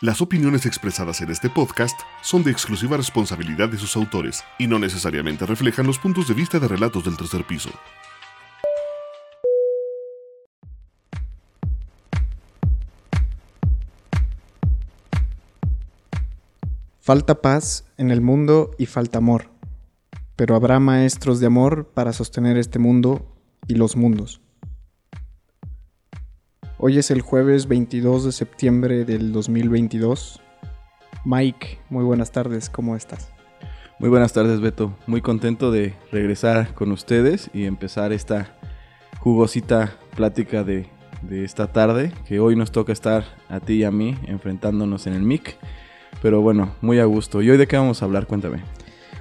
Las opiniones expresadas en este podcast son de exclusiva responsabilidad de sus autores y no necesariamente reflejan los puntos de vista de relatos del tercer piso. Falta paz en el mundo y falta amor, pero habrá maestros de amor para sostener este mundo y los mundos. Hoy es el jueves 22 de septiembre del 2022. Mike, muy buenas tardes, ¿cómo estás? Muy buenas tardes, Beto. Muy contento de regresar con ustedes y empezar esta jugosita plática de, de esta tarde, que hoy nos toca estar a ti y a mí enfrentándonos en el MIC. Pero bueno, muy a gusto. ¿Y hoy de qué vamos a hablar? Cuéntame.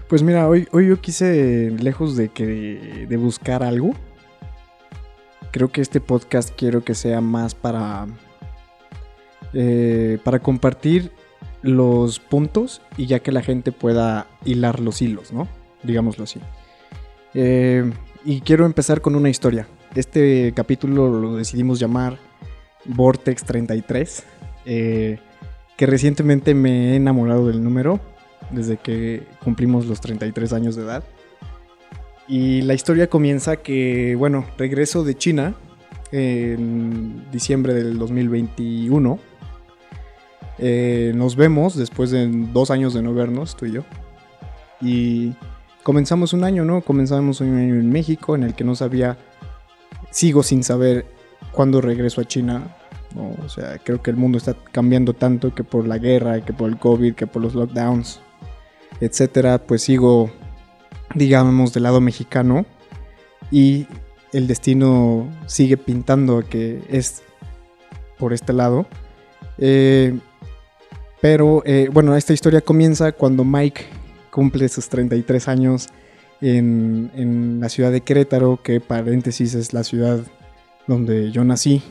Pues mira, hoy, hoy yo quise, lejos de, que, de buscar algo, creo que este podcast quiero que sea más para, eh, para compartir los puntos y ya que la gente pueda hilar los hilos, ¿no? Digámoslo así. Eh, y quiero empezar con una historia. Este capítulo lo decidimos llamar Vortex 33. Eh, que recientemente me he enamorado del número desde que cumplimos los 33 años de edad. Y la historia comienza que, bueno, regreso de China en diciembre del 2021. Eh, nos vemos después de dos años de no vernos, tú y yo. Y comenzamos un año, ¿no? Comenzamos un año en México en el que no sabía, sigo sin saber cuándo regreso a China. O sea, creo que el mundo está cambiando tanto que por la guerra, que por el COVID, que por los lockdowns, etcétera, pues sigo, digamos, del lado mexicano y el destino sigue pintando que es por este lado. Eh, pero eh, bueno, esta historia comienza cuando Mike cumple sus 33 años en, en la ciudad de Querétaro, que paréntesis es la ciudad donde yo nací.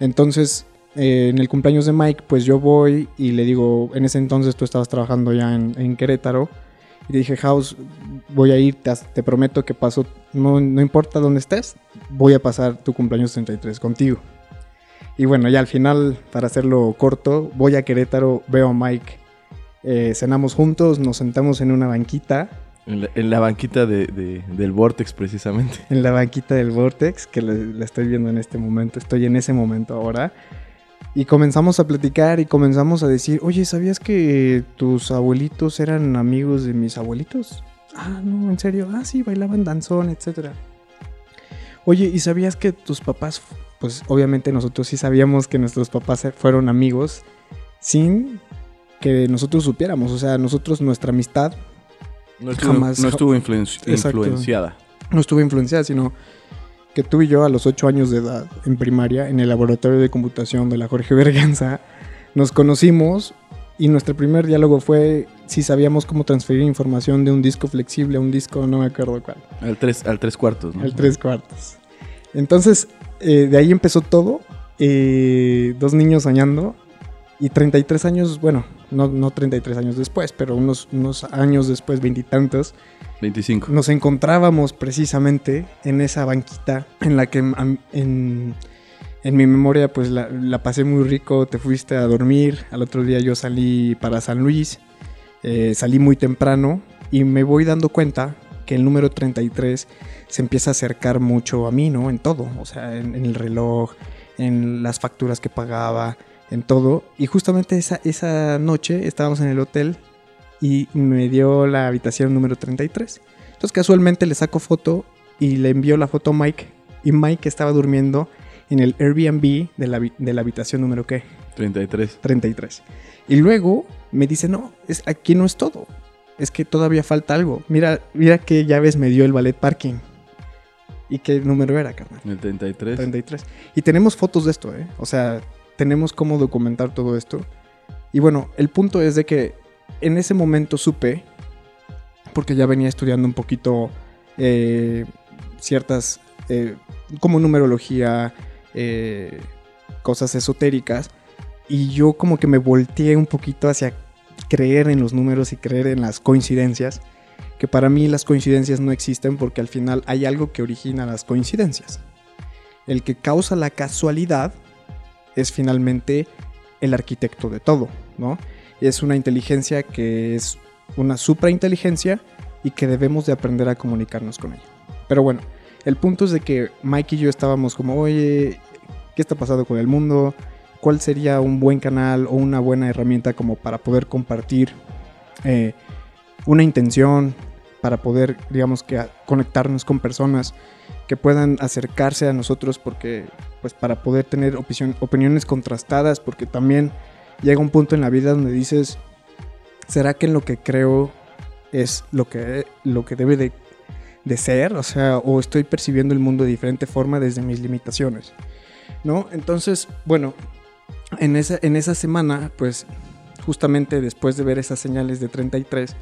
Entonces, eh, en el cumpleaños de Mike, pues yo voy y le digo, en ese entonces tú estabas trabajando ya en, Querétaro. Y le dije, House, voy a ir, te, prometo que paso, no, no, importa dónde estés, voy a pasar tu cumpleaños 33 contigo. Y bueno, ya al final, para hacerlo corto, voy a Querétaro, veo a Mike, eh, cenamos juntos, nos sentamos en una banquita en la, banquita del Vortex, precisamente. En la banquita del Vortex, que la estoy viendo en este momento, estoy en ese momento ahora. Y comenzamos a platicar y comenzamos a decir, oye, ¿sabías que tus abuelitos eran amigos de mis abuelitos? Ah, no, en serio. Ah, sí, bailaban danzón, etc. Oye, ¿y sabías que tus papás, pues obviamente nosotros sí sabíamos que nuestros papás fueron amigos sin que nosotros supiéramos? O sea, nosotros, nuestra amistad no estuvo, influenciada. No estuvo influenciada, sino que tú y yo a los 8 años de edad, en primaria, en el laboratorio de computación de la Jorge Berganza, nos conocimos y nuestro primer diálogo fue si sabíamos cómo transferir información de un disco flexible a un disco, no me acuerdo cuál. Al tres, al tres cuartos, ¿no? Al tres cuartos. Entonces, eh, de ahí empezó todo. Eh, dos niños soñando y 33 años, bueno, no, no 33 años después, pero unos, unos años después, veintitantos. 25. Nos encontrábamos precisamente en esa banquita en la que en, mi memoria pues la, la, pasé muy rico, te fuiste a dormir, al otro día yo salí para San Luis, eh, salí muy temprano y me voy dando cuenta que el número 33 se empieza a acercar mucho a mí, ¿no? En todo, o sea, en, en el reloj, en las facturas que pagaba, en todo. Y justamente esa, esa noche estábamos en el hotel y me dio la habitación número 33. Entonces casualmente le saco foto y le envío la foto a Mike. Y Mike estaba durmiendo en el Airbnb de la, de la habitación número ¿qué? 33. 33. Y luego me dice, no, es, aquí no es todo. Es que todavía falta algo. Mira, mira qué llaves me dio el ballet parking. ¿Y qué número era, carnal? El 33. 33. Y tenemos fotos de esto, ¿eh? O sea, tenemos cómo documentar todo esto. Y bueno, el punto es de que en ese momento supe, porque ya venía estudiando un poquito eh, ciertas, eh, como numerología, eh, cosas esotéricas, y yo como que me volteé un poquito hacia creer en los números y creer en las coincidencias, que para mí las coincidencias no existen porque al final hay algo que origina las coincidencias. El que causa la casualidad es finalmente el arquitecto de todo, ¿no? Es una inteligencia que es una suprainteligencia y que debemos de aprender a comunicarnos con ella. Pero bueno, el punto es de que Mike y yo estábamos como, oye, ¿qué está pasando con el mundo? ¿Cuál sería un buen canal o una buena herramienta como para poder compartir eh, una intención, para poder, digamos que, conectarnos con personas que puedan acercarse a nosotros porque, pues, para poder tener opiniones contrastadas, porque también llega un punto en la vida donde dices, ¿será que en lo que creo es lo que, lo que debe de, ser? O sea, o estoy percibiendo el mundo de diferente forma desde mis limitaciones, ¿no? Entonces, bueno, en esa, en esa semana, pues, justamente después de ver esas señales de 33,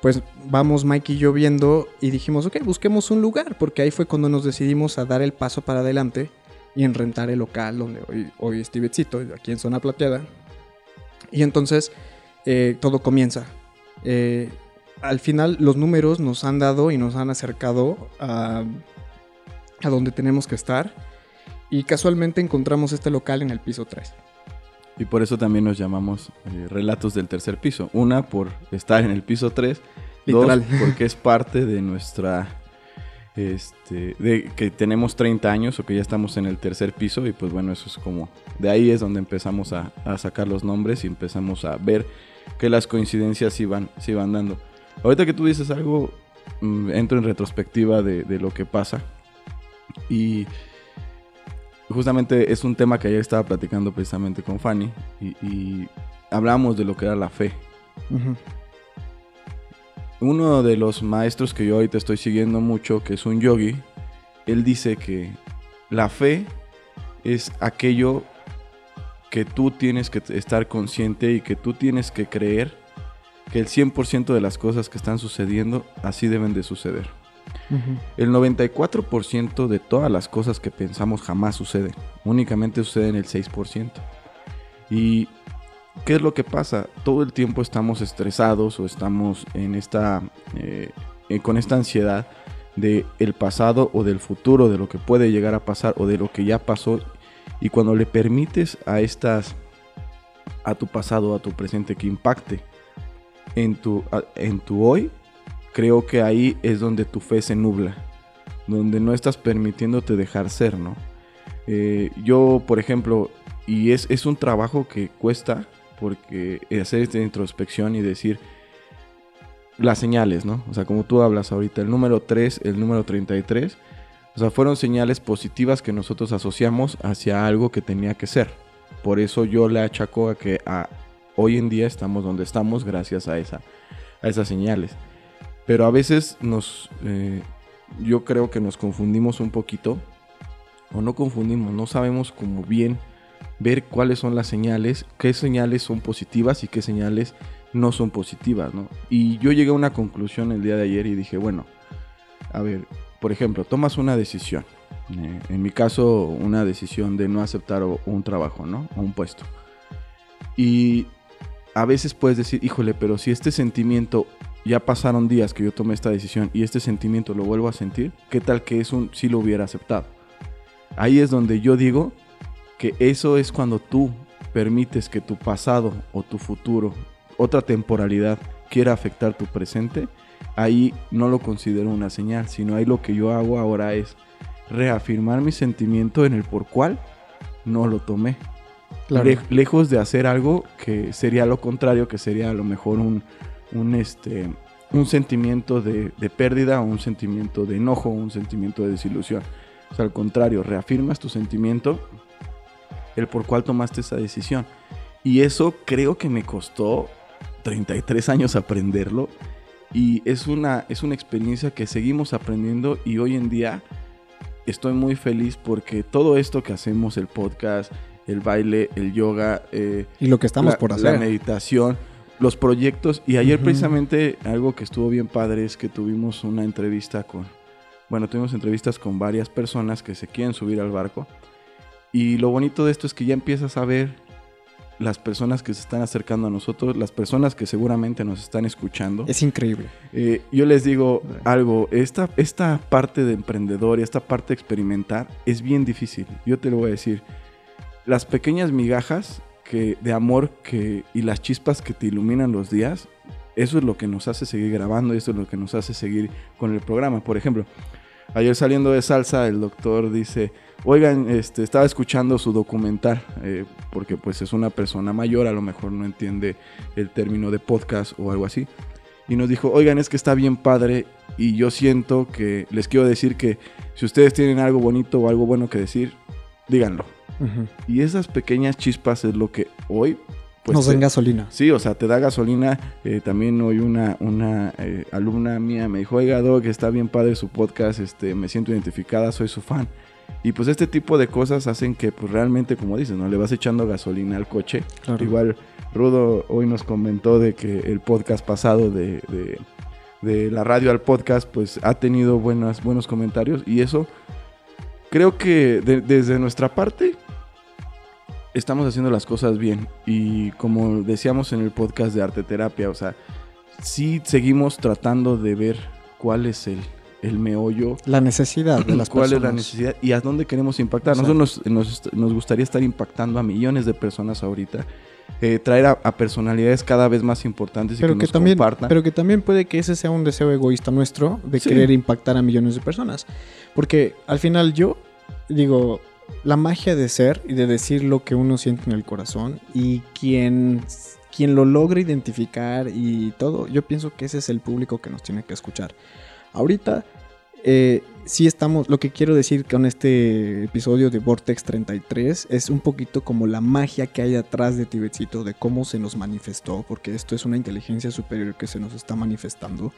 pues vamos Mike y yo viendo y dijimos, ok, busquemos un lugar, porque ahí fue cuando nos decidimos a dar el paso para adelante y en rentar el local donde hoy, hoy es Tibetcito, aquí en Zona Plateada. Y entonces eh, todo comienza. Eh, al final los números nos han dado y nos han acercado a, a donde tenemos que estar y casualmente encontramos este local en el piso 3. Y por eso también nos llamamos eh, Relatos del Tercer Piso. Una, por estar en el piso 3. Literal. Dos, porque es parte de nuestra... Este, de que tenemos 30 años o que ya estamos en el tercer piso y pues bueno, eso es como... De ahí es donde empezamos a, a sacar los nombres y empezamos a ver que las coincidencias se iban dando. Ahorita que tú dices algo, mm, entro en retrospectiva de, de lo que pasa. Y justamente es un tema que ayer estaba platicando precisamente con Fanny y, hablamos de lo que era la fe. Uno de los maestros que yo ahorita estoy siguiendo mucho, que es un yogi, él dice que la fe es aquello que tú tienes que estar consciente y que tú tienes que creer que el 100% de las cosas que están sucediendo así deben de suceder. El 94% de todas las cosas que pensamos jamás suceden. Únicamente suceden el 6%. ¿Y qué es lo que pasa? Todo el tiempo estamos estresados o estamos en esta, eh, con esta ansiedad de el pasado o del futuro, de lo que puede llegar a pasar o de lo que ya pasó. Y cuando le permites a estas, a tu pasado, a tu presente que impacte en tu, en tu hoy, creo que ahí es donde tu fe se nubla, donde no estás permitiéndote dejar ser, ¿no? Eh, yo, por ejemplo, y es, es un trabajo que cuesta, porque hacer esta introspección y decir las señales, ¿no? O sea, como tú hablas ahorita, el número 3, el número 33, o sea, fueron señales positivas que nosotros asociamos hacia algo que tenía que ser. Por eso yo le achaco a que hoy en día estamos donde estamos gracias a, esa, a esas señales. Pero a veces nos, eh, yo creo que nos confundimos un poquito, o no confundimos, no sabemos como bien ver cuáles son las señales, qué señales son positivas y qué señales no son positivas, ¿no? Y yo llegué a una conclusión el día de ayer y dije, bueno, a ver, por ejemplo, tomas una decisión, eh, en mi caso una decisión de no aceptar un trabajo, ¿no? O un puesto. Y a veces puedes decir, híjole, pero si este sentimiento ya pasaron días que yo tomé esta decisión y este sentimiento lo vuelvo a sentir, ¿qué tal que es un si lo hubiera aceptado? Ahí es donde yo digo que eso es cuando tú permites que tu pasado o tu futuro, otra temporalidad, quiera afectar tu presente, ahí no lo considero una señal, sino ahí lo que yo hago ahora es reafirmar mi sentimiento en el por cual no lo tomé. lejos de hacer algo que sería lo contrario, que sería a lo mejor un, un, este, un sentimiento de, pérdida o un sentimiento de enojo un sentimiento de desilusión. O sea, al contrario, reafirmas tu sentimiento, el por cual tomaste esa decisión. Y eso creo que me costó 33 años aprenderlo. Y es una, es una experiencia que seguimos aprendiendo y hoy en día estoy muy feliz porque todo esto que hacemos, el podcast, el baile, el yoga, eh, y lo que estamos por hacer, la meditación, los proyectos. Y ayer precisamente algo que estuvo bien padre es que tuvimos una entrevista con, bueno, tuvimos entrevistas con varias personas que se quieren subir al barco. Y lo bonito de esto es que ya empiezas a ver las personas que se están acercando a nosotros, las personas que seguramente nos están escuchando. Es increíble. Eh, yo les digo algo, esta, esta parte de emprendedor y esta parte de experimentar es bien difícil. Yo te lo voy a decir. Las pequeñas migajas que, de amor que, y las chispas que te iluminan los días, eso es lo que nos hace seguir grabando y eso es lo que nos hace seguir con el programa. Por ejemplo, ayer saliendo de salsa, el doctor dice, oigan, este, estaba escuchando su documental, eh, porque pues es una persona mayor, a lo mejor no entiende el término de podcast o algo así y nos dijo, oigan, es que está bien padre y yo siento que les quiero decir que si ustedes tienen algo bonito o algo bueno que decir, díganlo. Y esas pequeñas chispas es lo que hoy... Pues, Nos te- den gasolina. Sí, o sea, te da gasolina. Eh, también hoy una, una eh, alumna mía me dijo, oiga, Doc, está bien padre su podcast, este, me siento identificada, soy su fan. Y pues este tipo de cosas hacen que pues realmente, como dices, ¿no? Le vas echando gasolina al coche. Claro. Igual Rudo hoy nos comentó de que el podcast pasado de, de- de la radio al podcast pues ha tenido buenas, buenos comentarios y eso creo que de- desde nuestra parte estamos haciendo las cosas bien y como decíamos en el podcast de arte terapia, o sea, sí seguimos tratando de ver cuál es el, el meollo La necesidad de las cuál personas. es la necesidad y a dónde queremos impactar. Nosotros nos, nos- nos gustaría estar impactando a millones de personas ahorita, eh, traer a, a personalidades cada vez más importantes y Pero que, que, nos también, compartan. pero que también puede que ese sea un deseo egoísta nuestro de Sí. querer impactar a millones de personas. Porque al final yo digo, la magia de ser y de decir lo que uno siente en el corazón y quien, quien lo logra identificar y todo, yo pienso que ese es el público que nos tiene que escuchar. Ahorita eh, sí estamos, lo que quiero decir con este episodio de Vortex 33 es un poquito como la magia que hay atrás de Tibetcito, de cómo se nos manifestó, porque esto es una inteligencia superior que se nos está manifestando.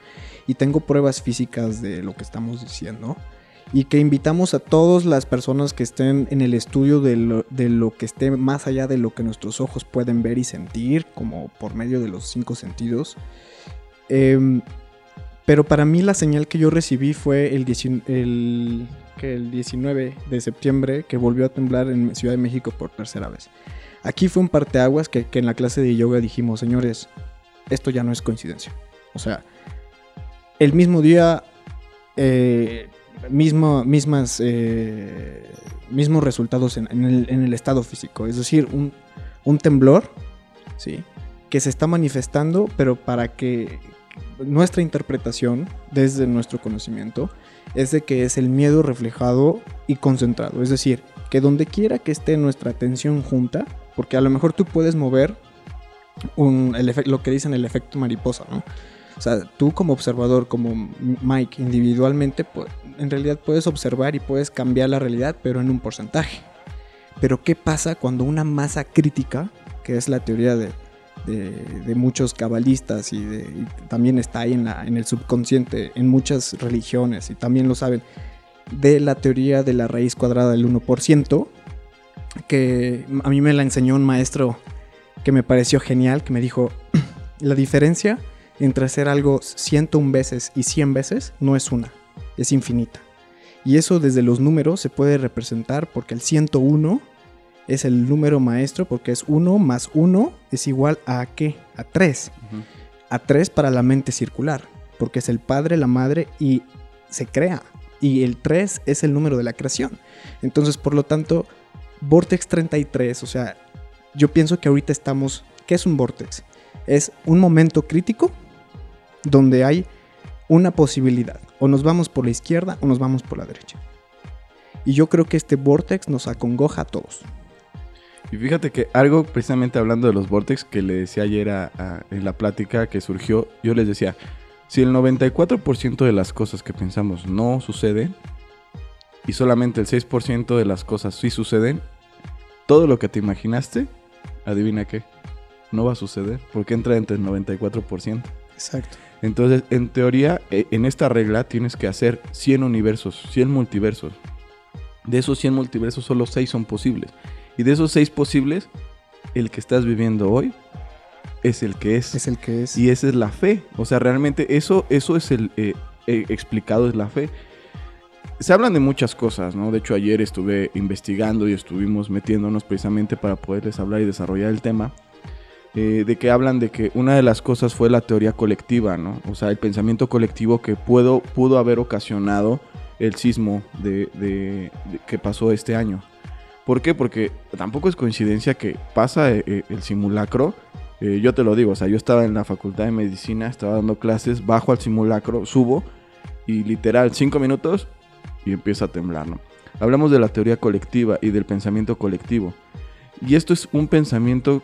Y tengo pruebas físicas de lo que estamos diciendo. Y que invitamos a todas las personas que estén en el estudio de lo, de lo que esté más allá de lo que nuestros ojos pueden ver y sentir, como por medio de los cinco sentidos. Em, pero para mí la señal que yo recibí fue el, 19 el, que el 19 de septiembre que volvió a temblar en Ciudad de México por tercera vez. Aquí fue un parteaguas que, que en la clase de yoga dijimos, señores, esto ya no es coincidencia. O sea, el mismo día, eh, mismo, mismas, eh, mismos resultados en, en el, en el estado físico. Es decir, un, un temblor, ¿sí? Que se está manifestando, pero para que nuestra interpretación desde nuestro conocimiento es de que es el miedo reflejado y concentrado. Es decir, que donde quiera que esté nuestra atención junta, porque a lo mejor tú puedes mover un, el lo que dicen el efecto mariposa, ¿no? O sea, tú como observador, como Mike, individualmente, pues, en realidad puedes observar y puedes cambiar la realidad, pero en un porcentaje. Pero ¿qué pasa cuando una masa crítica, que es la teoría de, de, muchos cabalistas y, también está ahí en, en el subconsciente, en muchas religiones, y también lo saben, de la teoría de la raíz cuadrada del 1%, que a mí me la enseñó un maestro que me pareció genial, que me dijo, la diferencia entre hacer algo 101 veces y 100 veces no es una, es infinita. Y eso desde los números se puede representar porque el 101 es el número maestro porque es 1 más 1 es igual a qué? A 3. Ujú. A 3 para la mente circular, porque es el padre, la madre y se crea. Y el 3 es el número de la creación. Entonces, por lo tanto, Vortex 33, o sea, yo pienso que ahorita estamos, ¿qué es un vortex? Es un momento crítico donde hay una posibilidad. O nos vamos por la izquierda o nos vamos por la derecha. Y yo creo que este vortex nos acongoja a todos. Y fíjate que algo precisamente hablando de los vortex que le decía ayer a- a- en la plática que surgió, yo les decía, si el 94% de las cosas que pensamos no suceden y solamente el 6% de las cosas sí suceden, todo lo que te imaginaste, adivina qué, no va a suceder porque entra entre el 94%. Exacto. Entonces, en teoría, e- en esta regla tienes que hacer 100 universos, 100 multiversos. De esos 100 multiversos, solo 6 son posibles. Y de esos 6 posibles, el que estás viviendo hoy es el que es. Es el que es. Y esa es la fe. O sea, realmente eso, eso es el eh, eh, explicado, es la fe. Se hablan de muchas cosas, ¿no? De hecho, ayer estuve investigando y estuvimos metiéndonos precisamente para poderles hablar y desarrollar el tema. eh, de que hablan de que una de las cosas fue la teoría colectiva, ¿no? O sea, el pensamiento colectivo que pudo, pudo haber ocasionado el sismo de, de- de- que pasó este año. ¿Por qué? Porque tampoco es coincidencia que pasa eh, eh, el simulacro. eh, yo te lo digo, o sea, yo estaba en la facultad de medicina, estaba dando clases, bajo al simulacro, subo y literal cinco minutos y empieza a temblar, ¿no? Hablamos de la teoría colectiva y del pensamiento colectivo. Y esto es un pensamiento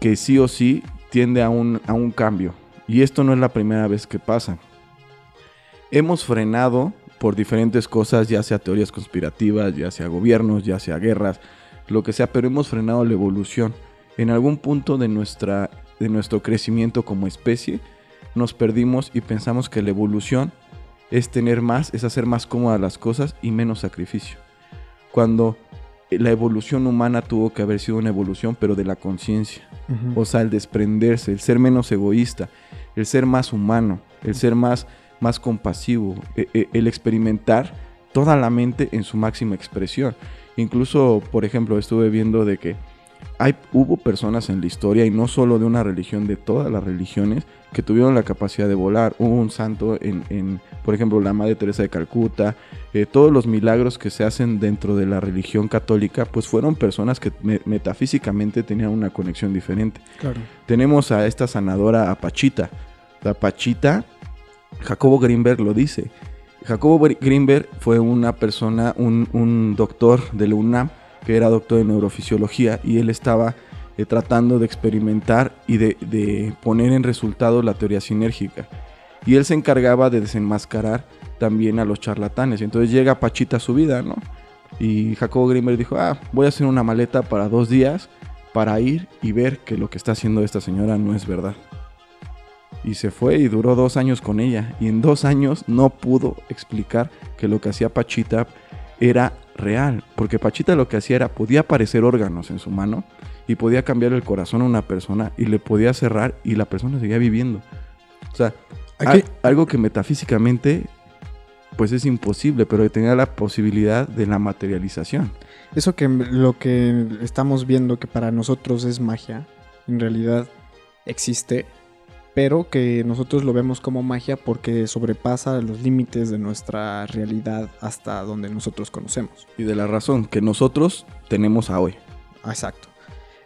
que sí o sí tiende a un, a un cambio. Y esto no es la primera vez que pasa. Hemos frenado por diferentes cosas, ya sea teorías conspirativas, ya sea gobiernos, ya sea guerras, lo que sea, pero hemos frenado la evolución. En algún punto de, nuestra, de nuestro crecimiento como especie, nos perdimos y pensamos que la evolución es tener más, es hacer más cómodas las cosas y menos sacrificio. Cuando la evolución humana tuvo que haber sido una evolución, pero de la conciencia. O sea, el desprenderse, el ser menos egoísta, el ser más humano, el ser más, más compasivo, e- e- el experimentar toda la mente en su máxima expresión. Incluso, por ejemplo, estuve viendo de que hay, hubo personas en la historia, y no solo de una religión, de todas las religiones, que tuvieron la capacidad de volar. Hubo un santo en, en, por ejemplo, la Madre Teresa de Calcuta, eh, todos los milagros que se hacen dentro de la religión católica, pues fueron personas que me- metafísicamente tenían una conexión diferente. Claro. Tenemos a esta sanadora, a Pachita. La Pachita, Jacobo Greenberg lo dice. Jacobo Gr- Greenberg fue una persona, un, doctor de la UNAM, que era doctor de neurofisiología, y él estaba eh, tratando de experimentar y de, poner en resultado la teoría sinérgica. Y él se encargaba de desenmascarar también a los charlatanes. Y entonces llega Pachita a su vida, ¿no? Y Jacobo Greenberg dijo, ah, voy a hacer una maleta para dos días para ir y ver que lo que está haciendo esta señora no es verdad. Y se fue y duró dos años con ella. Y en dos años no pudo explicar que lo que hacía Pachita era real. Porque Pachita lo que hacía era, podía aparecer órganos en su mano y podía cambiar el corazón a una persona y le podía cerrar y la persona seguía viviendo. O sea, Aquí- algo que metafísicamente pues es imposible, pero tenía la posibilidad de la materialización. Eso que lo que estamos viendo que para nosotros es magia, en realidad existe, pero que nosotros lo vemos como magia porque sobrepasa los límites de nuestra realidad hasta donde nosotros conocemos. Y de la razón que nosotros tenemos a hoy. Exacto.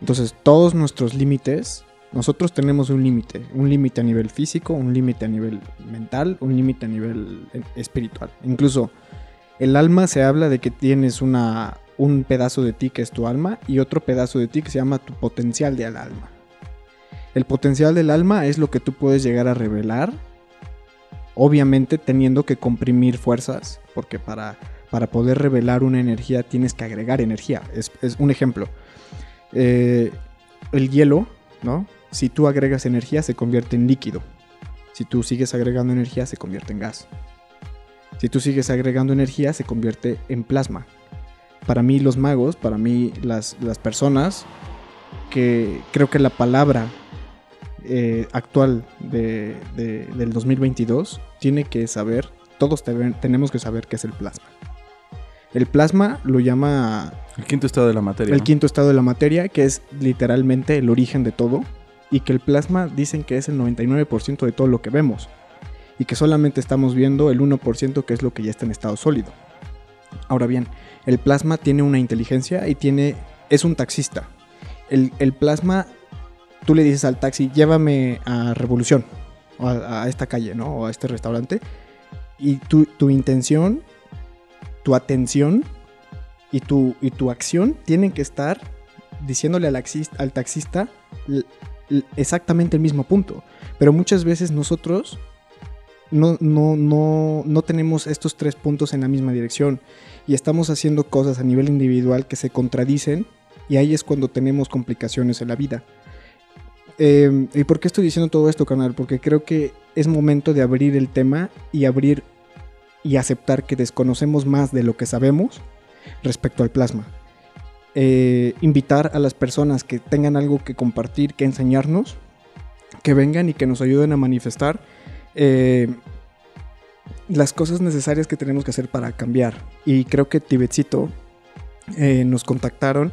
Entonces, todos nuestros límites, nosotros tenemos un límite, un límite a nivel físico, un límite a nivel mental, un límite a nivel eh, espiritual. Incluso el alma se habla de que tienes una un pedazo de ti que es tu alma y otro pedazo de ti que se llama tu potencial del alma. El potencial del alma es lo que tú puedes llegar a revelar, obviamente teniendo que comprimir fuerzas, porque para, para poder revelar una energía tienes que agregar energía. Es, un ejemplo. Eh, el hielo, ¿no? Si tú agregas energía se convierte en líquido. Si tú sigues agregando energía se convierte en gas. Si tú sigues agregando energía se convierte en plasma. Para mí los magos, para mí las, las personas, que creo que la palabra eh, actual de- de- del 2022 tiene que saber, todos te- tenemos que saber qué es el plasma. El plasma lo llama El quinto estado de la materia. el ¿no? quinto estado de la materia, que es literalmente el origen de todo, y que el plasma dicen que es el 99% de todo lo que vemos, y que solamente estamos viendo el 1% que es lo que ya está en estado sólido. Ahora bien, el plasma tiene una inteligencia y tiene es un taxista. El, el plasma, tú le dices al taxi, llévame a Revolución, o a, esta calle, ¿no? O a este restaurante, y tu, tu intención, tu atención y tu, y tu acción tienen que estar diciéndole al, al taxista exactamente el mismo punto. Pero muchas veces nosotros no, no, no, no tenemos estos tres puntos en la misma dirección y estamos haciendo cosas a nivel individual que se contradicen y ahí es cuando tenemos complicaciones en la vida. Eh, ¿Y por qué estoy diciendo todo esto, canal? Porque creo que es momento de abrir el tema y abrir y aceptar que desconocemos más de lo que sabemos respecto al plasma. Eh, invitar a las personas que tengan algo que compartir, que enseñarnos, que vengan y que nos ayuden a manifestar eh, las cosas necesarias que tenemos que hacer para cambiar. Y creo que Tibetcito eh, nos contactaron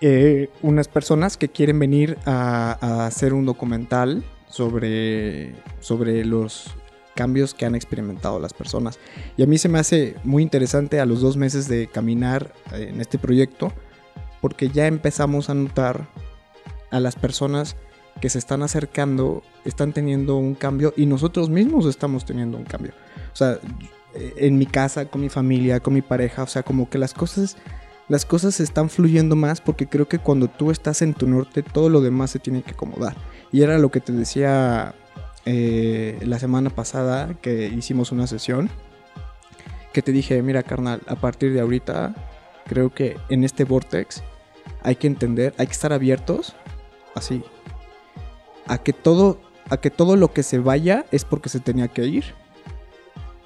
eh, unas personas que quieren venir a, a hacer un documental sobre, sobre los cambios que han experimentado las personas. Y a mí se me hace muy interesante a los dos meses de caminar eh, en este proyecto, porque ya empezamos a notar a las personas que se están acercando, están teniendo un cambio y nosotros mismos estamos teniendo un cambio. O sea, en mi casa, con mi familia, con mi pareja, o sea, como que las cosas las cosas están fluyendo más porque creo que cuando tú estás en tu norte todo lo demás se tiene que acomodar. Y era lo que te decía eh, la semana pasada que hicimos una sesión, que te dije, mira carnal, a partir de ahorita creo que en este vortex hay que entender, hay que estar abiertos, así, a que todo, a que todo lo que se vaya es porque se tenía que ir,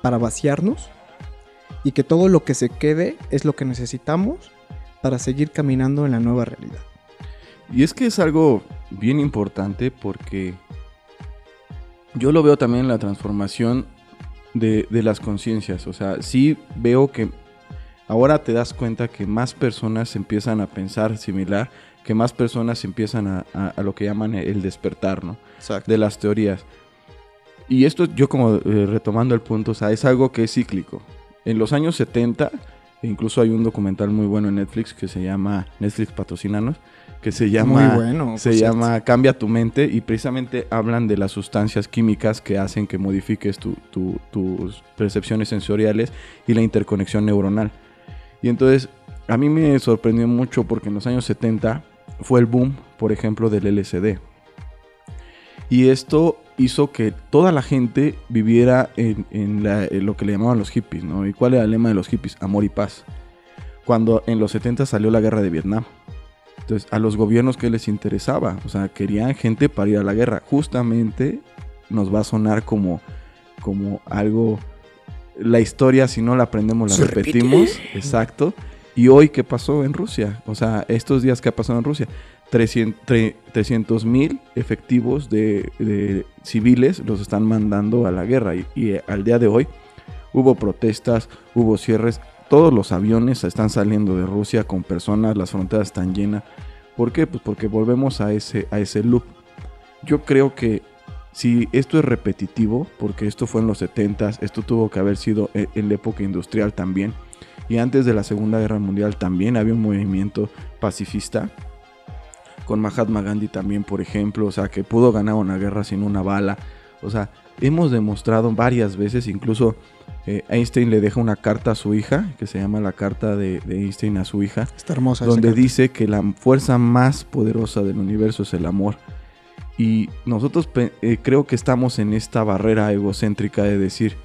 para vaciarnos y que todo lo que se quede es lo que necesitamos para seguir caminando en la nueva realidad. Y es que es algo bien importante porque yo lo veo también en la transformación de, de las conciencias. O sea, sí veo que ahora te das cuenta que más personas empiezan a pensar similar, que más personas empiezan a, a- a lo que llaman el despertar, ¿no? Exacto. de las teorías. Y esto yo como eh, retomando el punto, o sea, es algo que es cíclico. En los años 70, e incluso hay un documental muy bueno en Netflix que se llama Netflix patrocinanos, que se llama Muy bueno. se cierto. llama Cambia tu mente y precisamente hablan de las sustancias químicas que hacen que modifiques tu- tu- tus percepciones sensoriales y la interconexión neuronal. Y entonces a mí me sorprendió mucho porque en los años 70 fue el boom, por ejemplo, del LSD. Y esto hizo que toda la gente viviera en, en la- en lo que le llamaban los hippies, ¿no? ¿Y cuál era el lema de los hippies? Amor y paz. Cuando en los 70 salió la guerra de Vietnam. Entonces, a los gobiernos que les interesaba, o sea, querían gente para ir a la guerra. Justamente nos va a sonar como, como algo, la historia si no la aprendemos la Se repetimos, exacto. Y hoy, ¿qué pasó en Rusia? O sea, estos días, ¿qué ha pasado en Rusia? 300 mil efectivos de, civiles los están mandando a la guerra. Y, eh, al día de hoy hubo protestas, hubo cierres. Todos los aviones están saliendo de Rusia con personas, las fronteras están llenas. ¿Por qué? Pues porque volvemos a ese, a ese loop. Yo creo que si esto es repetitivo, porque esto fue en los 70s, esto tuvo que haber sido en, en la época industrial también, y antes de la Segunda Guerra Mundial también había un movimiento pacifista, con Mahatma Gandhi también, por ejemplo, o sea, que pudo ganar una guerra sin una bala. O sea, hemos demostrado varias veces, incluso eh, Einstein le deja una carta a su hija, que se llama la carta de, de Einstein a su hija, Está hermosa. donde dice que la fuerza más poderosa del universo es el amor. Y nosotros eh, creo que estamos en esta barrera egocéntrica de decir,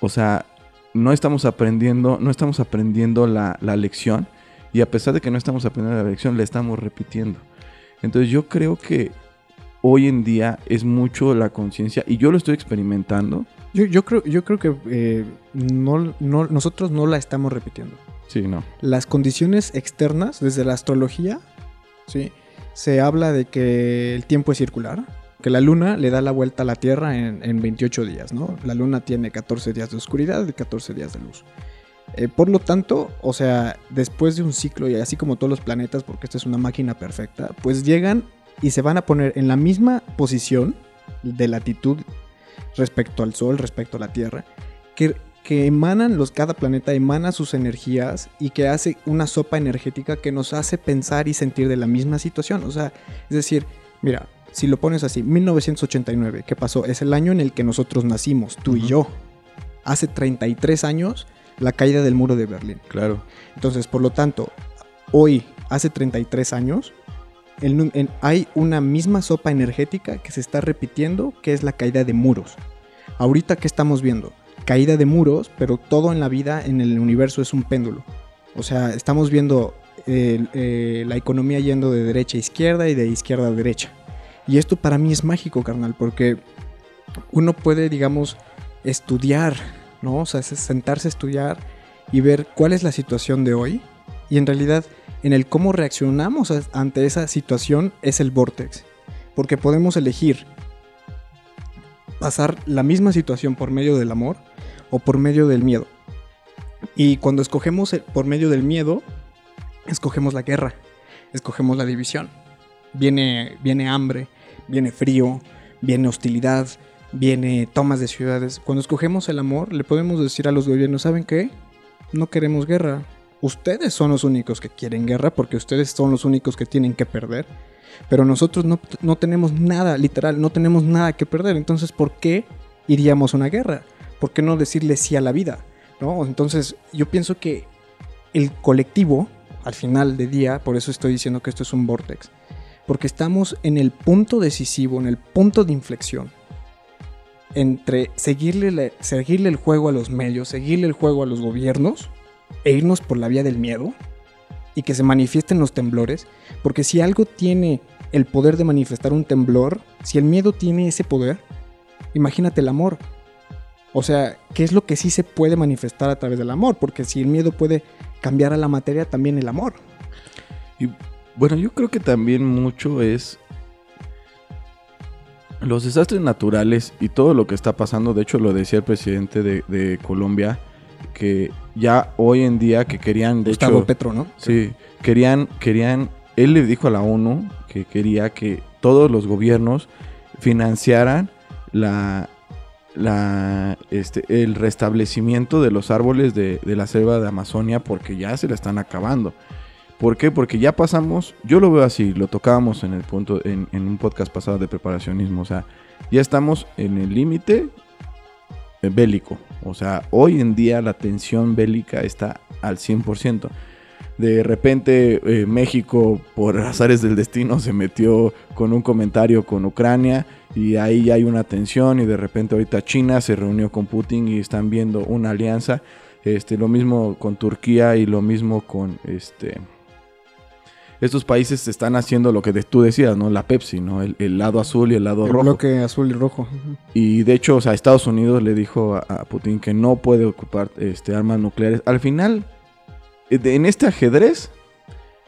o sea, no estamos aprendiendo, no estamos aprendiendo la, la lección y a pesar de que no estamos aprendiendo la lección, la estamos repitiendo. Entonces yo creo que hoy en día es mucho la conciencia y yo lo estoy experimentando. Yo, yo creo, yo creo que eh, no, no- nosotros no la estamos repitiendo. Sí, no. Las condiciones externas, desde la astrología, ¿sí? se habla de que el tiempo es circular, que la luna le da la vuelta a la Tierra en, en 28 días, ¿no? La luna tiene 14 días de oscuridad y 14 días de luz. Eh, por lo tanto, o sea, después de un ciclo, y así como todos los planetas, porque esta es una máquina perfecta, pues llegan y se van a poner en la misma posición de latitud respecto al Sol, respecto a la Tierra, que, que emanan los, cada planeta emana sus energías y que hace una sopa energética que nos hace pensar y sentir de la misma situación. O sea, es decir, mira, si lo pones así, 1989, ¿qué pasó? Es el año en el que nosotros nacimos, tú y yo. Hace 33 años, la caída del muro de Berlín. Claro. Entonces, por lo tanto, hoy, hace 33 años, el en- hay una misma sopa energética que se está repitiendo, que es la caída de muros. Ahorita, ¿qué estamos viendo? Caída de muros, pero todo en la vida, en el universo, es un péndulo. O sea, estamos viendo eh, eh, la economía yendo de derecha a izquierda y de izquierda a derecha. Y esto para mí es mágico, carnal, porque uno puede, digamos, estudiar, ¿no? O sea, es sentarse a estudiar y ver cuál es la situación de hoy. Y en realidad, en el cómo reaccionamos ante esa situación es el vortex. Porque podemos elegir pasar la misma situación por medio del amor o por medio del miedo. Y cuando escogemos por medio del miedo, escogemos la guerra, escogemos la división. Viene, viene hambre, viene frío, viene hostilidad, viene tomas de ciudades. Cuando escogemos el amor, le podemos decir a los gobiernos, ¿saben qué? No queremos guerra. Ustedes son los únicos que quieren guerra porque ustedes son los únicos que tienen que perder. Pero nosotros no, no tenemos nada, literal, no tenemos nada que perder. Entonces, ¿por qué iríamos a una guerra? ¿Por qué no decirle sí a la vida? ¿No? Entonces, yo pienso que el colectivo, al final de día, por eso estoy diciendo que esto es un vortex, porque estamos en el punto decisivo, en el punto de inflexión entre seguirle, seguirle el juego a los medios, seguirle el juego a los gobiernos e irnos por la vía del miedo y que se manifiesten los temblores, porque si algo tiene el poder de manifestar un temblor, si el miedo tiene ese poder, imagínate el amor. O sea, ¿qué es lo que sí se puede manifestar a través del amor? Porque si el miedo puede cambiar a la materia, también el amor. Bueno, yo creo que también mucho es los desastres naturales y todo lo que está pasando. De hecho, lo decía el presidente de, de Colombia, que ya hoy en día que querían, de Gustavo hecho, Petro, ¿no? sí, querían, querían, él le dijo a la ONU que quería que todos los gobiernos financiaran la, la, este, el restablecimiento de los árboles de, de la selva de Amazonia porque ya se la están acabando. ¿Por qué? Porque ya pasamos, yo lo veo así, lo tocábamos en el punto, en, un podcast pasado de preparacionismo, o sea, ya estamos en el límite eh, bélico, o sea, hoy en día la tensión bélica está al 100%. De repente eh, México, por azares del destino, se metió con un comentario con Ucrania y ahí ya hay una tensión y de repente ahorita China se reunió con Putin y están viendo una alianza. Este, lo mismo con Turquía y lo mismo con este. Estos países están haciendo lo que de- tú decías, ¿no? La Pepsi, ¿no? El, el lado azul y el lado El rojo. bloque azul y rojo. Y de hecho, o sea, Estados Unidos le dijo a, a Putin que no puede ocupar este, armas nucleares. Al final, eh, en este ajedrez,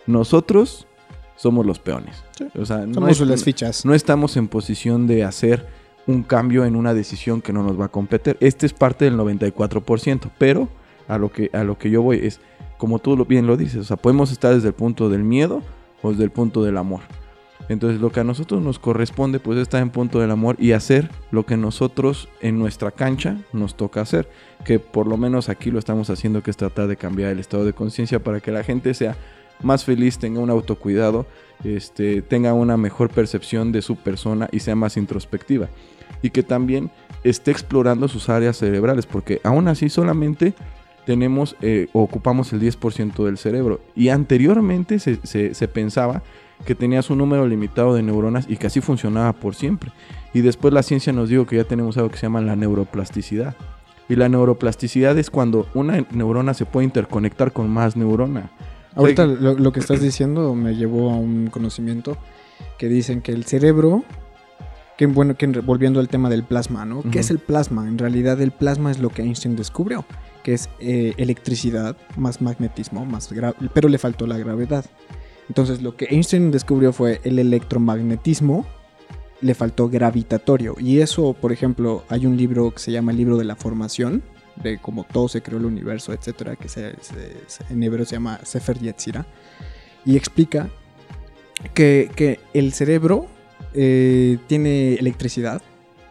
nosotros somos los peones. Sí. O sea, no, Somos es- las fichas. no estamos en posición de hacer un cambio en una decisión que no nos va a competir. Este es parte del 94%, pero a lo que, a lo que yo voy es, como tú bien lo dices, o sea, podemos estar desde el punto del miedo o desde el punto del amor. Entonces lo que a nosotros nos corresponde pues es estar en punto del amor y hacer lo que nosotros en nuestra cancha nos toca hacer, que por lo menos aquí lo estamos haciendo, que es tratar de cambiar el estado de conciencia para que la gente sea más feliz, tenga un autocuidado, este, tenga una mejor percepción de su persona y sea más introspectiva. Y que también esté explorando sus áreas cerebrales, porque aún así solamente tenemos eh, ocupamos el 10% del cerebro. Y anteriormente se, se- se pensaba que tenías un número limitado de neuronas y que así funcionaba por siempre. Y después la ciencia nos dijo que ya tenemos algo que se llama la neuroplasticidad. Y la neuroplasticidad es cuando una neurona se puede interconectar con más neurona. Ahorita lo, lo que estás diciendo me llevó a un conocimiento que dicen que el cerebro, que bueno, que volviendo al tema del plasma, ¿no? ¿Qué es el plasma? En realidad el plasma es lo que Einstein descubrió, que es eh, electricidad más magnetismo, más pero le faltó la gravedad. Entonces lo que Einstein descubrió fue el electromagnetismo, le faltó gravitatorio. Y eso, por ejemplo, hay un libro que se llama el libro de la formación, de cómo todo se creó el universo, etcétera, que se- se- se- en hebreo se llama Sefer Yetzirah, y explica que, que el cerebro eh, tiene electricidad,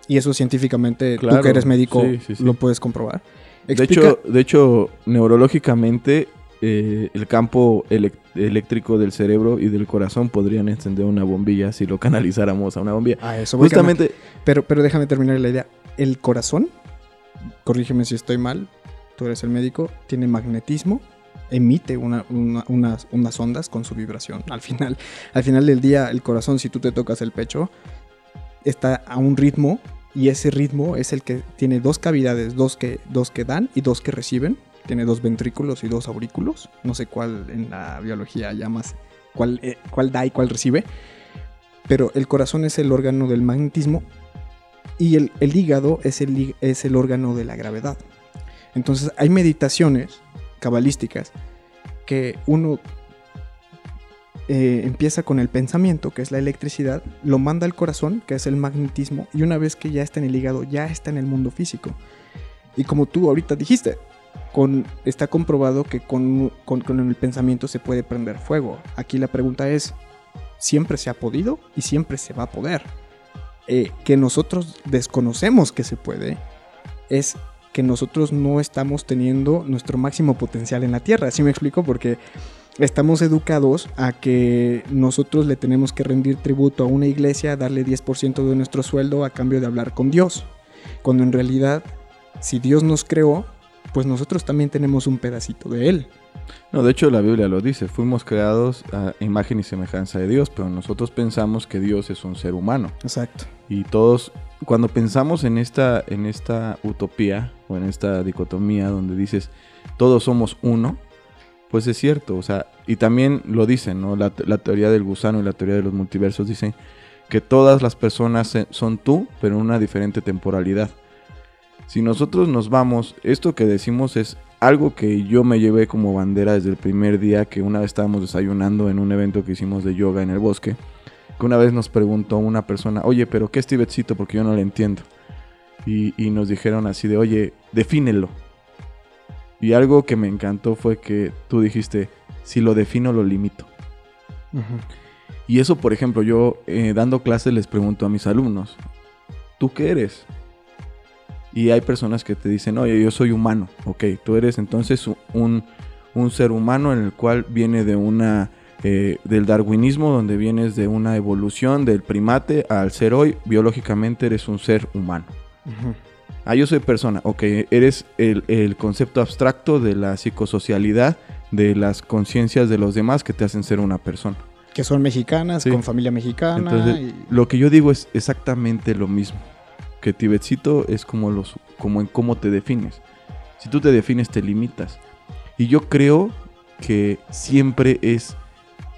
y eso científicamente, tú Claro, que eres médico, sí, sí, sí. lo puedes comprobar. De hecho, de hecho, neurológicamente, eh, el campo eléctrico del cerebro y del corazón podrían encender una bombilla si lo canalizáramos a una bombilla. a eso. Justamente, Pero, pero déjame terminar la idea. El corazón, corrígeme si estoy mal, tú eres el médico, tiene magnetismo, emite una- una- unas, unas ondas con su vibración. Al final, al final del día, el corazón, si tú te tocas el pecho, está a un ritmo y ese ritmo es el que tiene dos cavidades, dos que, dos que dan y dos que reciben. Tiene dos ventrículos y dos aurículos. No sé cuál en la biología llamas, cuál, eh, cuál da y cuál recibe. Pero el corazón es el órgano del magnetismo y el, el hígado es el, es el órgano de la gravedad. Entonces hay meditaciones cabalísticas que uno eh, empieza con el pensamiento, que es la electricidad, lo manda al corazón, que es el magnetismo, y una vez que ya está en el hígado, ya está en el mundo físico. Y como tú ahorita dijiste, está comprobado que con, con- con el pensamiento se puede prender fuego. Aquí la pregunta es, ¿siempre se ha podido y siempre se va a poder? Eh, que nosotros desconocemos que se puede es que nosotros no estamos teniendo nuestro máximo potencial en la Tierra. ¿Sí me explico? Porque estamos educados a que nosotros le tenemos que rendir tributo a una iglesia, darle 10% de nuestro sueldo a cambio de hablar con Dios. Cuando en realidad, si Dios nos creó, pues nosotros también tenemos un pedacito de Él. No, de hecho la Biblia lo dice, fuimos creados a imagen y semejanza de Dios, pero nosotros pensamos que Dios es un ser humano. Exacto. Y todos, cuando pensamos en esta, en esta utopía o en esta dicotomía donde dices todos somos uno, pues es cierto, o sea, y también lo dicen, ¿no? La, teoría del gusano y la teoría de los multiversos dicen que todas las personas son tú, pero en una diferente temporalidad. Si nosotros nos vamos, esto que decimos es algo que yo me llevé como bandera desde el primer día que una vez estábamos desayunando en un evento que hicimos de yoga en el bosque que una vez nos preguntó una persona, oye, pero ¿qué es Tibetcito? Porque yo no lo entiendo. Y, y nos dijeron así de, oye, defínelo. Y algo que me encantó fue que tú dijiste, si lo defino, lo limito. Y eso, por ejemplo, yo eh, dando clases les pregunto a mis alumnos, ¿tú qué eres? Y hay personas que te dicen, oye, yo soy humano. Ok, tú eres entonces un, un ser humano en el cual viene de una eh, del darwinismo, donde vienes de una evolución del primate al ser hoy, biológicamente eres un ser humano. Ah, yo soy persona, ok, eres el, el concepto abstracto de la psicosocialidad, de las conciencias de los demás que te hacen ser una persona. Que son mexicanas, Sí. con familia mexicana. Entonces, y- lo que yo digo es exactamente lo mismo. Que Tibetcito es como, los, como en cómo te defines. Si tú te defines, te limitas. Y yo creo que siempre es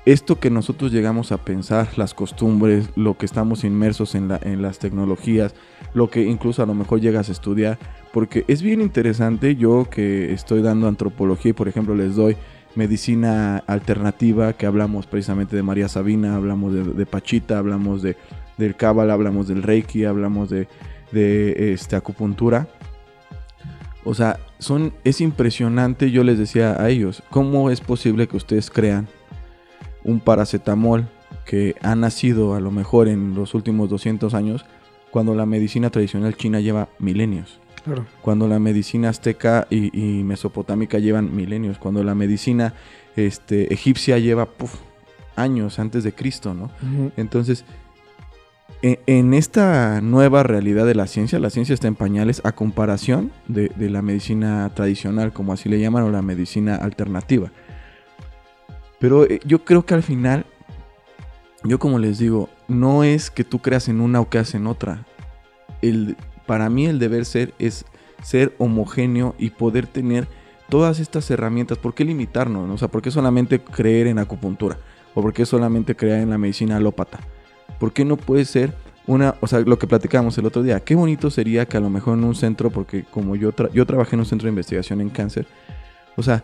esto que nosotros llegamos a pensar, las costumbres, lo que estamos inmersos en, la- en las tecnologías, lo que incluso a lo mejor llegas a estudiar, porque es bien interesante, yo que estoy dando antropología y por ejemplo les doy medicina alternativa, que hablamos precisamente de María Sabina, hablamos de, de Pachita, hablamos de, del Cábala, hablamos del Reiki, hablamos de, de este, acupuntura. O sea, son, es impresionante, yo les decía a ellos, ¿cómo es posible que ustedes crean un paracetamol que ha nacido a lo mejor en los últimos 200 años cuando la medicina tradicional china lleva milenios? Claro. cuando la medicina azteca y, y mesopotámica llevan milenios, cuando la medicina este, egipcia lleva años antes de Cristo, ¿no? Entonces, e- en esta nueva realidad de la ciencia, la ciencia está en pañales a comparación de, de la medicina tradicional, como así le llaman, o la medicina alternativa. Pero eh, yo creo que al final, yo como les digo, no es que tú creas en una o creas en otra. El, para mí el deber ser es ser homogéneo y poder tener todas estas herramientas. ¿Por qué limitarnos? no? O sea, ¿por qué solamente creer en acupuntura? ¿O por qué solamente creer en la medicina alópata? ¿Por qué no puede ser una, o sea, lo que platicábamos el otro día? Qué bonito sería que a lo mejor en un centro, porque como yo, yo trabajé en un centro de investigación en cáncer, o sea,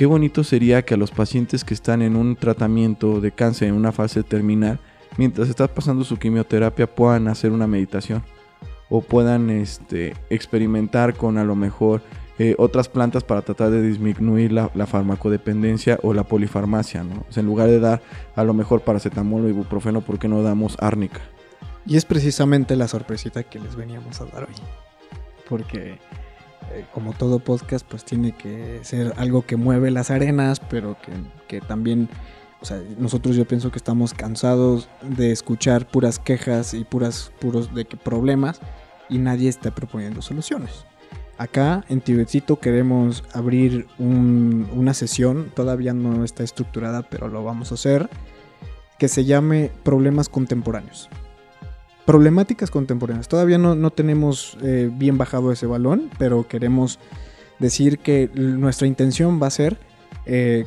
qué bonito sería que a los pacientes que están en un tratamiento de cáncer en una fase terminal, mientras está pasando su quimioterapia, puedan hacer una meditación o puedan este, experimentar con a lo mejor eh, otras plantas para tratar de disminuir la, la farmacodependencia o la polifarmacia, ¿no? O sea, en lugar de dar a lo mejor paracetamol o ibuprofeno, ¿por qué no damos árnica? Y es precisamente la sorpresita que les veníamos a dar hoy. Porque como todo podcast, pues tiene que ser algo que mueve las arenas, pero que, que también, o sea, nosotros yo pienso que estamos cansados de escuchar puras quejas y puras puros de que problemas y nadie está proponiendo soluciones. Acá en Tibetcito queremos abrir un- una sesión, todavía no está estructurada, pero lo vamos a hacer, que se llame Problemas Contemporáneos problemáticas contemporáneas. Todavía no, no tenemos eh, bien bajado ese balón, pero queremos decir que nuestra intención va a ser eh,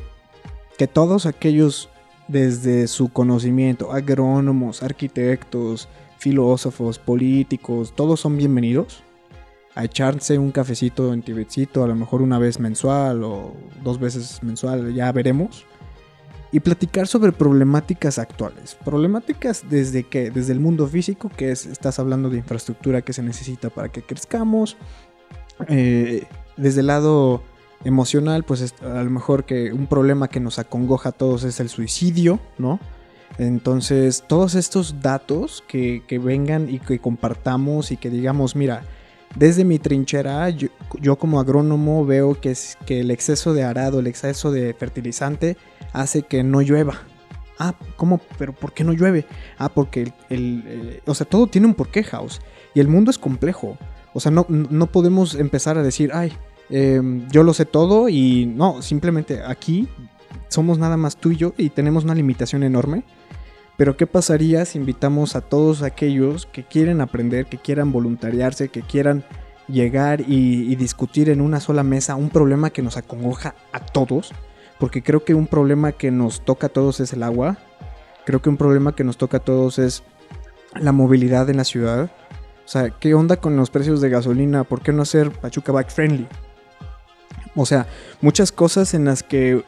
que todos aquellos desde su conocimiento, agrónomos, arquitectos, filósofos, políticos, todos son bienvenidos a echarse un cafecito en Tibetcito, a lo mejor una vez mensual o dos veces mensual, ya veremos. Y platicar sobre problemáticas actuales. Problemáticas desde que, desde el mundo físico, que es, estás hablando de infraestructura que se necesita para que crezcamos. Eh, desde el lado emocional, pues es- a lo mejor que un problema que nos acongoja a todos es el suicidio, ¿no? Entonces, todos estos datos que, vengan y que compartamos y que digamos, mira, desde mi trinchera, yo, como agrónomo veo que el exceso de arado, el exceso de fertilizante hace que no llueva. Ah, ¿cómo? ¿Pero por qué no llueve? Ah, porque el, el, eh, o sea, todo tiene un porqué, House. Y el mundo es complejo. O sea, no, no podemos empezar a decir, ay, eh, yo lo sé todo y no, simplemente aquí somos nada más tú y yo y tenemos una limitación enorme. Pero ¿qué pasaría si invitamos a todos aquellos que quieren aprender, que quieran voluntariarse, que quieran llegar y discutir en una sola mesa un problema que nos acongoja a todos? Porque creo que un problema que nos toca a todos es el agua. Creo que un problema que nos toca a todos es la movilidad en la ciudad. O sea, ¿qué onda con los precios de gasolina? ¿Por qué no hacer Pachuca Bike Friendly? O sea, muchas cosas en las que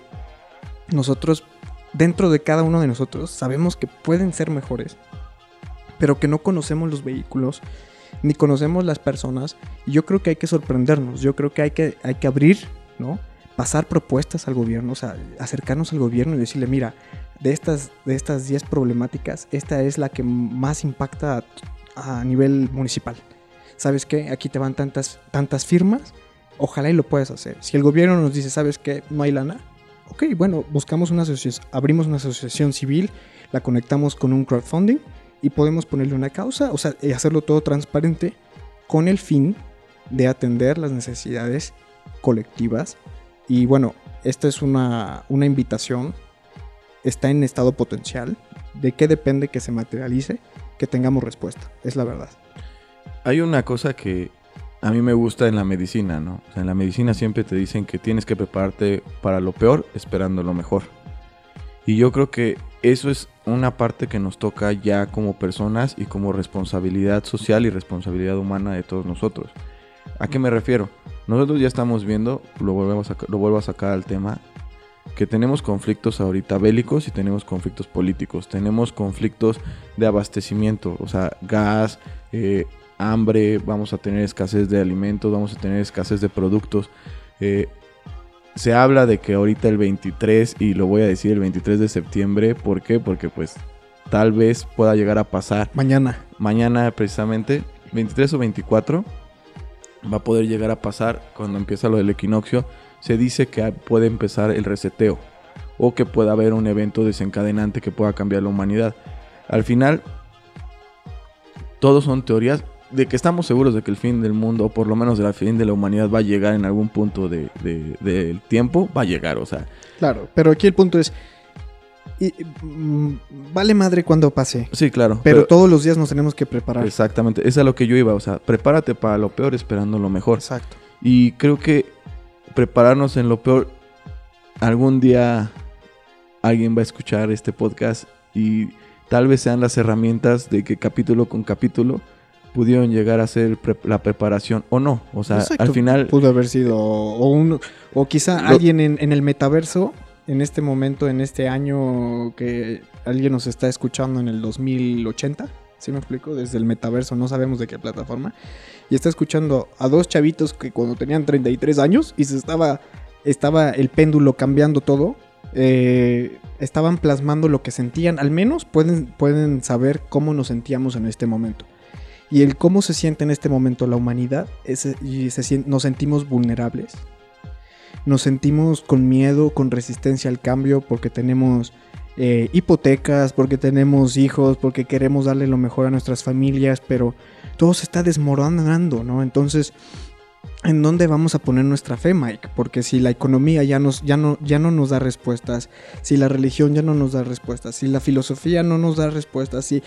nosotros, dentro de cada uno de nosotros, sabemos que pueden ser mejores, pero que no conocemos los vehículos, ni conocemos las personas. Y yo creo que hay que sorprendernos, yo creo que hay que, hay que abrir, ¿no? Pasar propuestas al gobierno, o sea, acercarnos al gobierno y decirle, mira, de estas, de estas 10 problemáticas, esta es la que más impacta a, nivel municipal. ¿Sabes qué? Aquí te van tantas, tantas firmas, ojalá y lo puedas hacer. Si el gobierno nos dice, ¿sabes qué? No hay lana, ok, bueno, buscamos una asociación, abrimos una asociación civil, la conectamos con un crowdfunding y podemos ponerle una causa, o sea, y hacerlo todo transparente con el fin de atender las necesidades colectivas. Y bueno, esta es una, una invitación, está en estado potencial. ¿De qué depende que se materialice? Que tengamos respuesta, es la verdad. Hay una cosa que a mí me gusta en la medicina, ¿no? En la medicina siempre te dicen que tienes que prepararte para lo peor esperando lo mejor. Y yo creo que eso es una parte que nos toca ya como personas y como responsabilidad social y responsabilidad humana de todos nosotros. ¿A qué me refiero? Nosotros ya estamos viendo, lo, volvemos a, lo vuelvo a sacar al tema, que tenemos conflictos ahorita bélicos y tenemos conflictos políticos. Tenemos conflictos de abastecimiento, o sea, gas, eh, hambre, vamos a tener escasez de alimentos, vamos a tener escasez de productos. Eh, se habla de que ahorita el 23, y lo voy a decir el 23 de septiembre, ¿por qué? Porque pues tal vez pueda llegar a pasar Mañana. mañana precisamente, 23 o 24, va a poder llegar a pasar cuando empieza lo del equinoccio. Se dice que puede empezar el reseteo o que pueda haber un evento desencadenante que pueda cambiar la humanidad. Al final, todos son teorías de que estamos seguros de que el fin del mundo, o por lo menos el fin de la humanidad, va a llegar en algún punto de- de- del tiempo, va a llegar, o sea, Claro, pero aquí el punto es, y- mm, vale madre cuando pase, sí, claro. pero, todos los días nos tenemos que preparar. Exactamente, es a lo que yo iba, o sea, prepárate para lo peor esperando lo mejor. Exacto. Y creo que prepararnos en lo peor, algún día alguien va a escuchar este podcast y tal vez sean las herramientas de que capítulo con capítulo pudieron llegar a ser pre- la preparación o no. O sea, Exacto. al final... Pudo haber sido, o, un, o quizá Lo- alguien en, en el metaverso, en este momento, en este año que alguien nos está escuchando en el 2080, ¿sí me explico? Desde el metaverso, no sabemos de qué plataforma, y está escuchando a dos chavitos que cuando tenían 33 años y se estaba, estaba el péndulo cambiando todo, eh, estaban plasmando lo que sentían, al menos pueden, pueden saber cómo nos sentíamos en este momento. Y el cómo se siente en este momento la humanidad, es, y se nos sentimos vulnerables. Nos sentimos con miedo, con resistencia al cambio, porque tenemos eh, hipotecas, porque tenemos hijos, porque queremos darle lo mejor a nuestras familias, pero todo se está desmoronando, ¿no? Entonces, ¿en dónde vamos a poner nuestra fe, Mike? Porque si la economía ya, nos, ya, no, ya no nos da respuestas, si la religión ya no nos da respuestas, si la filosofía no nos da respuestas, si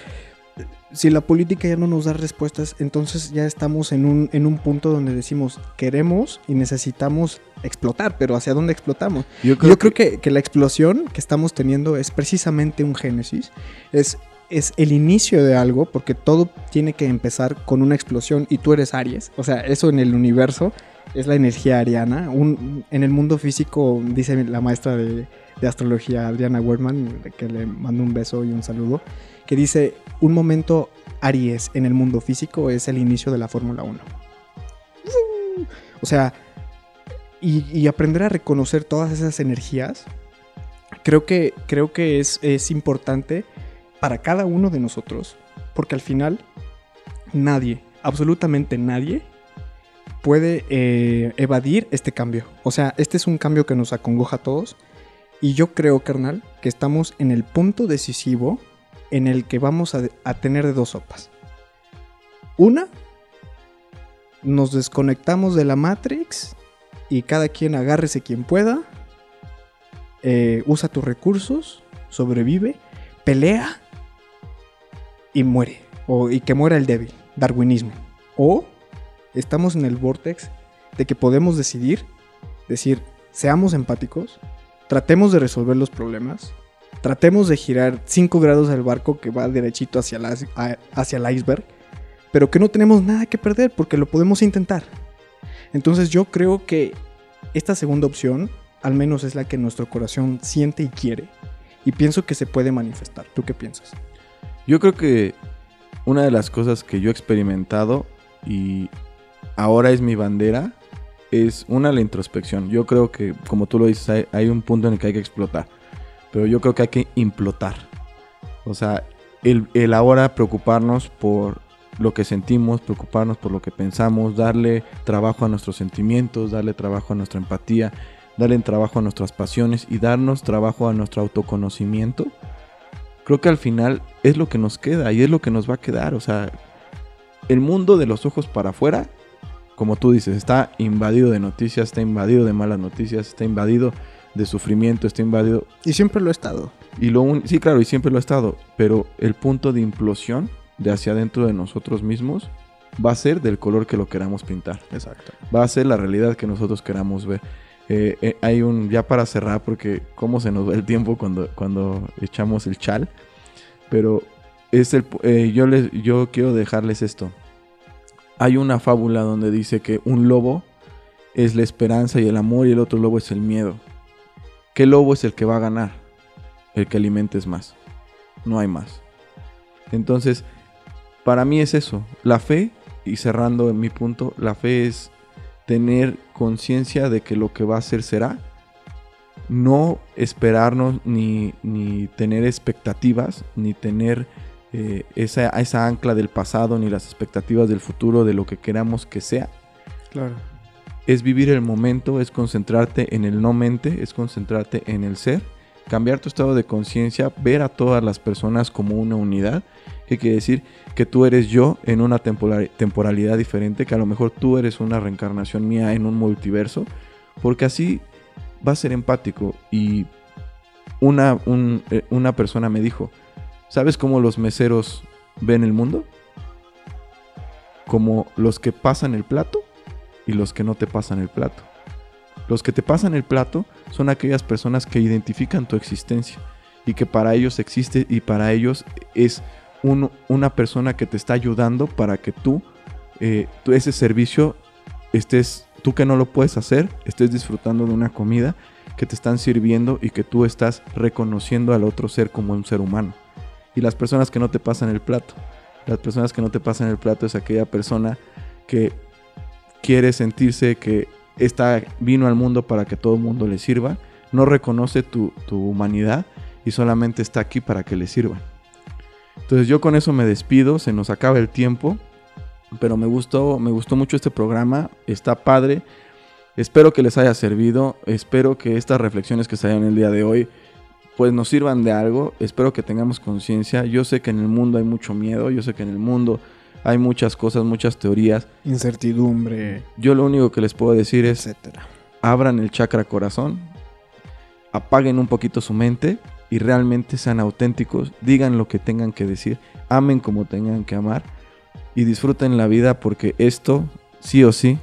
si la política ya no nos da respuestas, entonces ya estamos en un, en un punto donde decimos queremos y necesitamos explotar, pero ¿hacia dónde explotamos? Yo creo que, que la explosión que estamos teniendo es precisamente un génesis, es, es el inicio de algo, porque todo tiene que empezar con una explosión y tú eres Aries, o sea, eso en el universo es la energía ariana. Un, en el mundo físico, dice la maestra de, de astrología Adriana Werman, que le mando un beso y un saludo, que dice, un momento Aries en el mundo físico es el inicio de la Fórmula 1. O sea, y, y aprender a reconocer todas esas energías, creo que, creo que es, es importante para cada uno de nosotros, porque al final nadie, absolutamente nadie, puede eh, evadir este cambio. O sea, este es un cambio que nos acongoja a todos. Y yo creo, carnal, que estamos en el punto decisivo en el que vamos a, tener de dos sopas. Una, nos desconectamos de la Matrix y cada quien agárrese quien pueda, eh, usa tus recursos, sobrevive, pelea y muere. O, y que muera el débil, darwinismo. O estamos en el vortex de que podemos decidir, decir, seamos empáticos, tratemos de resolver los problemas, tratemos de girar 5 grados al barco que va derechito hacia, la- hacia el iceberg, pero que no tenemos nada que perder porque lo podemos intentar. Entonces yo creo que esta segunda opción al menos es la que nuestro corazón siente y quiere. Y pienso que se puede manifestar. ¿Tú qué piensas? Yo creo que una de las cosas que yo he experimentado y ahora es mi bandera es una la introspección. Yo creo que, como tú lo dices, hay, un punto en el que hay que explotar. Pero yo creo que hay que implotar. O sea, el, el ahora preocuparnos por lo que sentimos, preocuparnos por lo que pensamos, darle trabajo a nuestros sentimientos, darle trabajo a nuestra empatía, darle trabajo a nuestras pasiones y darnos trabajo a nuestro autoconocimiento creo que al final es lo que nos queda y es lo que nos va a quedar. O sea, el mundo de los ojos para afuera, como tú dices, está invadido de noticias, está invadido de malas noticias, está invadido de sufrimiento, está invadido... Y siempre lo he estado. Y lo un- sí, claro, y siempre lo ha estado, pero el punto de implosión de hacia adentro de nosotros mismos va a ser del color que lo queramos pintar Exacto. va a ser la realidad que nosotros queramos ver. Eh, eh, hay un, ya para cerrar, porque cómo se nos va el tiempo cuando, cuando echamos el chal, pero es el, eh, yo, les, yo quiero dejarles esto. Hay una fábula donde dice que un lobo es la esperanza y el amor y el otro lobo es el miedo. ¿Qué lobo es el que va a ganar? El que alimentes más. No hay más. Entonces, para mí es eso. La fe, y cerrando en mi punto, la fe es tener conciencia de que lo que va a ser será. No esperarnos ni, ni tener expectativas, ni tener eh, esa, esa ancla del pasado, ni las expectativas del futuro de lo que queramos que sea. Claro. Es vivir el momento, es concentrarte en el no mente, es concentrarte en el ser, cambiar tu estado de conciencia, ver a todas las personas como una unidad. ¿Qué quiere decir? Que tú eres yo en una temporal- temporalidad diferente, que a lo mejor tú eres una reencarnación mía en un multiverso, porque así va a ser empático. Y una, un- eh, una persona me dijo, ¿sabes cómo los meseros ven el mundo? Como los que pasan el plato y los que no te pasan el plato. Los que te pasan el plato son aquellas personas que identifican tu existencia y que para ellos existe y para ellos es un- una persona que te está ayudando para que tú, eh, tú ese servicio estés, tú que no lo puedes hacer, estés disfrutando de una comida que te están sirviendo y que tú estás reconociendo al otro ser como un ser humano. Y las personas que no te pasan el plato, las personas que no te pasan el plato es aquella persona que quiere sentirse que está, vino al mundo para que todo el mundo le sirva, no reconoce tu, tu humanidad y solamente está aquí para que le sirvan. Entonces yo con eso me despido, se nos acaba el tiempo, pero me gustó, me gustó mucho este programa, está padre. Espero que les haya servido, espero que estas reflexiones que salieron el día de hoy pues nos sirvan de algo, espero que tengamos conciencia. Yo sé que en el mundo hay mucho miedo, yo sé que en el mundo hay muchas cosas, muchas teorías. Incertidumbre, Yo lo único que les puedo decir es etcétera. abran el chakra corazón, apaguen un poquito su mente y realmente sean auténticos, digan lo que tengan que decir, amen como tengan que amar y disfruten la vida porque esto, sí o sí,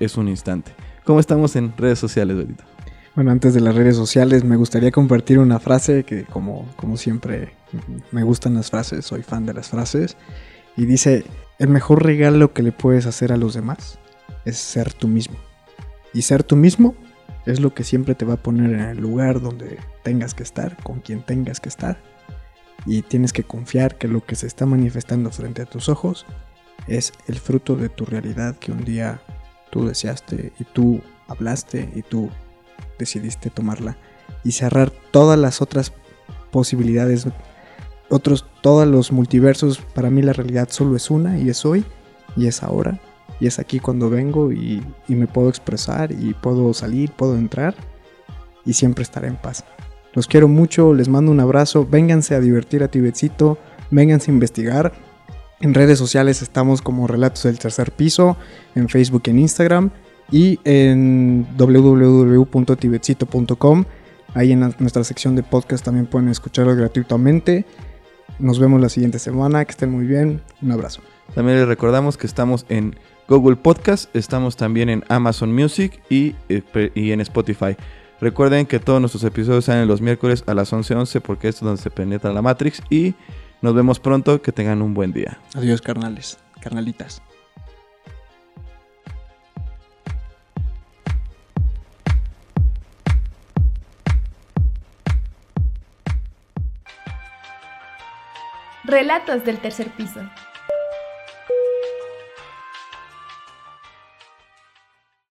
es un instante. ¿Cómo estamos en redes sociales, Benito? Bueno, antes de las redes sociales, me gustaría compartir una frase que, como, como siempre, me gustan las frases, soy fan de las frases. Y dice: El mejor regalo que le puedes hacer a los demás es ser tú mismo. Y ser tú mismo es lo que siempre te va a poner en el lugar donde tengas que estar, con quien tengas que estar. Y tienes que confiar que lo que se está manifestando frente a tus ojos es el fruto de tu realidad que un día tú deseaste y tú hablaste y tú decidiste tomarla. Y cerrar todas las otras posibilidades, otros, todos los multiversos, para mí la realidad solo es una y es hoy y es ahora y es aquí cuando vengo y, me puedo expresar y puedo salir, puedo entrar y siempre estaré en paz. Los quiero mucho, les mando un abrazo, vénganse a divertir a Tibetcito, vénganse a investigar. En redes sociales estamos como Relatos del Tercer Piso, en Facebook, en Instagram y en www.tibetcito.com. Ahí en nuestra sección de podcast también pueden escucharlo gratuitamente. Nos vemos la siguiente semana, que estén muy bien. Un abrazo. También les recordamos que estamos en Google Podcast, estamos también en Amazon Music y, eh, y en Spotify. Recuerden que todos nuestros episodios salen los miércoles a las 11:11 porque es donde se penetra la Matrix y nos vemos pronto, que tengan un buen día. Adiós carnales, carnalitas. Relatos del tercer piso.